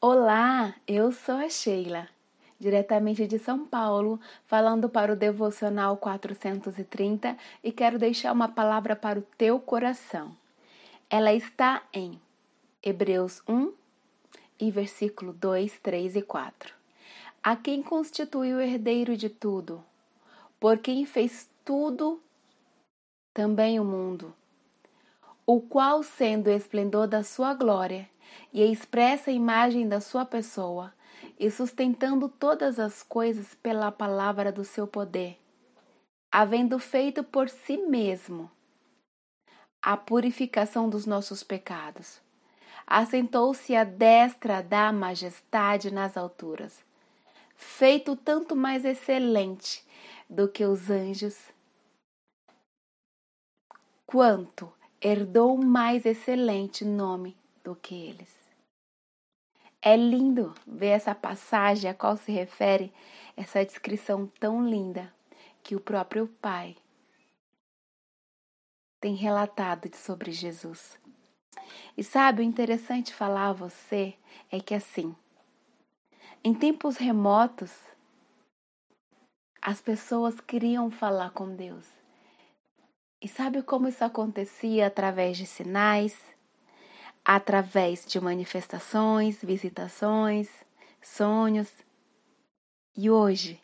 Olá, eu sou a Sheila, diretamente de São Paulo, falando para o Devocional 430 e quero deixar uma palavra para o teu coração. Ela está em Hebreus 1 e versículo 2, 3 e 4. A quem constitui o herdeiro de tudo, por quem fez tudo, também o mundo, o qual, sendo o esplendor da sua glória, e a expressa imagem da sua pessoa, e sustentando todas as coisas pela palavra do seu poder, havendo feito por si mesmo a purificação dos nossos pecados, assentou-se à destra da majestade nas alturas, feito tanto mais excelente do que os anjos, quanto herdou mais excelente nome do que eles. É lindo ver essa passagem a qual se refere essa descrição tão linda que o próprio Pai tem relatado sobre Jesus. E sabe, o interessante falar a você é que assim, em tempos remotos, as pessoas queriam falar com Deus. E sabe como isso acontecia através de sinais, através de manifestações, visitações, sonhos. E hoje,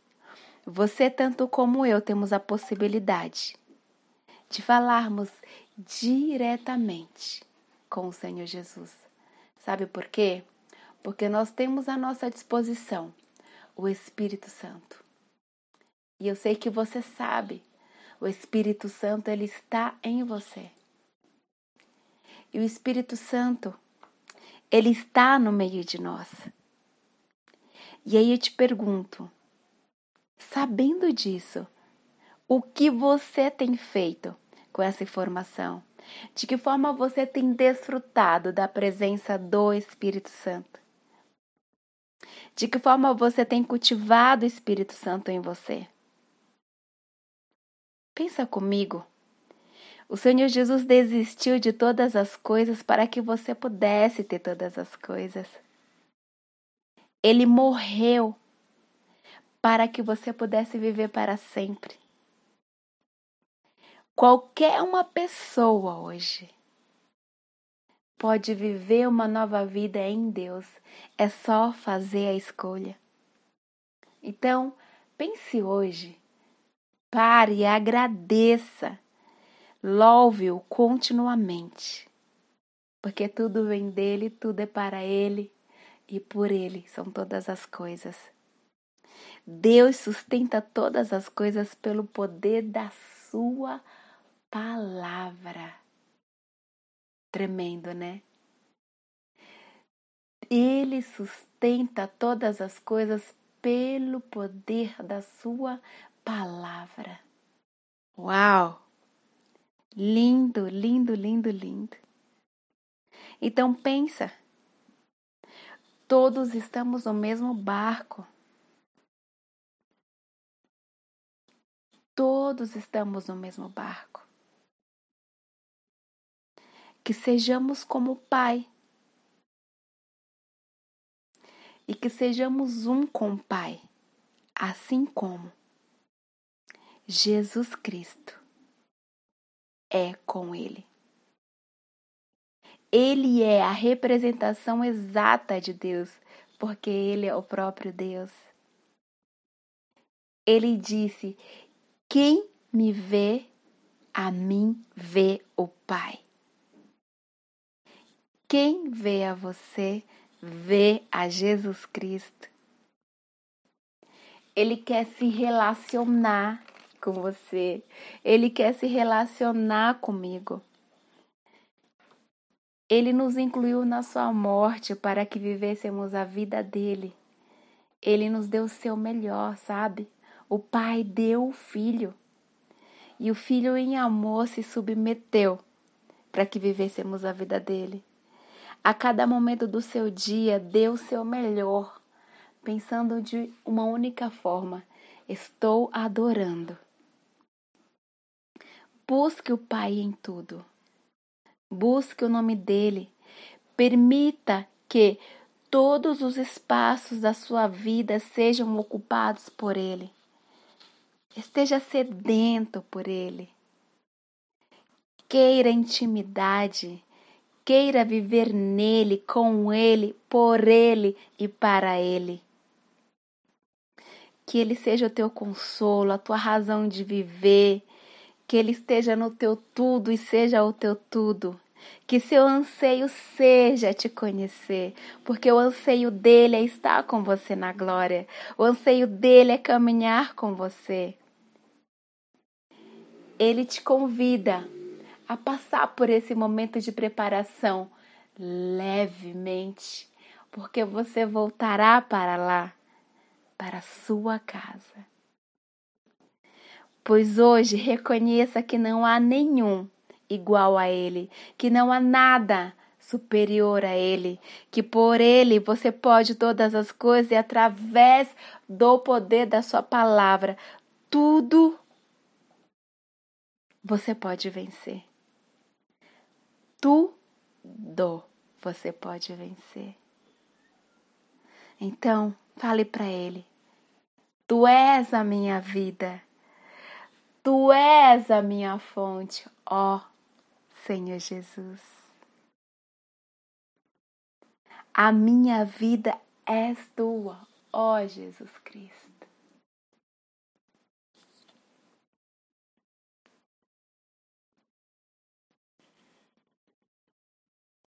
você, tanto como eu, temos a possibilidade de falarmos diretamente com o Senhor Jesus. Sabe por quê? Porque nós temos à nossa disposição o Espírito Santo. E eu sei que você sabe, o Espírito Santo ele está em você. E o Espírito Santo, ele está no meio de nós. E aí eu te pergunto, sabendo disso, o que você tem feito com essa informação? De que forma você tem desfrutado da presença do Espírito Santo? De que forma você tem cultivado o Espírito Santo em você? Pensa comigo. O Senhor Jesus desistiu de todas as coisas para que você pudesse ter todas as coisas. Ele morreu para que você pudesse viver para sempre. Qualquer uma pessoa hoje pode viver uma nova vida em Deus, é só fazer a escolha. Então, pense hoje, pare e agradeça Louve-o continuamente, porque tudo vem dele, tudo é para ele e por ele são todas as coisas. Deus sustenta todas as coisas pelo poder da sua palavra. Tremendo, né? Ele sustenta todas as coisas pelo poder da sua palavra. Uau! Lindo, lindo, lindo, lindo. Então pensa, todos estamos no mesmo barco. Todos estamos no mesmo barco. Que sejamos como o Pai. E que sejamos um com o Pai, assim como Jesus Cristo é com Ele. Ele é a representação exata de Deus, porque Ele é o próprio Deus. Ele disse: Quem me vê, a mim vê o Pai. Quem vê a você, vê a Jesus Cristo. Ele quer se relacionar com você. Ele quer se relacionar comigo. Ele nos incluiu na sua morte para que vivêssemos a vida dele. Ele nos deu o seu melhor, sabe? O Pai deu o Filho. E o Filho, em amor, se submeteu para que vivêssemos a vida dele. A cada momento do seu dia, deu o seu melhor, pensando de uma única forma: estou adorando. Busque o Pai em tudo. Busque o nome dele. Permita que todos os espaços da sua vida sejam ocupados por Ele. Esteja sedento por Ele. Queira intimidade, queira viver nele, com Ele, por Ele e para Ele. Que Ele seja o teu consolo, a tua razão de viver, que Ele esteja no teu tudo e seja o teu tudo. Que seu anseio seja te conhecer, porque o anseio dele é estar com você na glória, o anseio dele é caminhar com você. Ele te convida a passar por esse momento de preparação levemente, porque você voltará para lá, para a sua casa. Pois hoje reconheça que não há nenhum igual a Ele, que não há nada superior a Ele, que por Ele você pode todas as coisas e através do poder da Sua palavra, tudo você pode vencer. Tudo você pode vencer. Então, fale para Ele: Tu és a minha vida. Tu és a minha fonte, ó Senhor Jesus. A minha vida és tua, ó Jesus Cristo.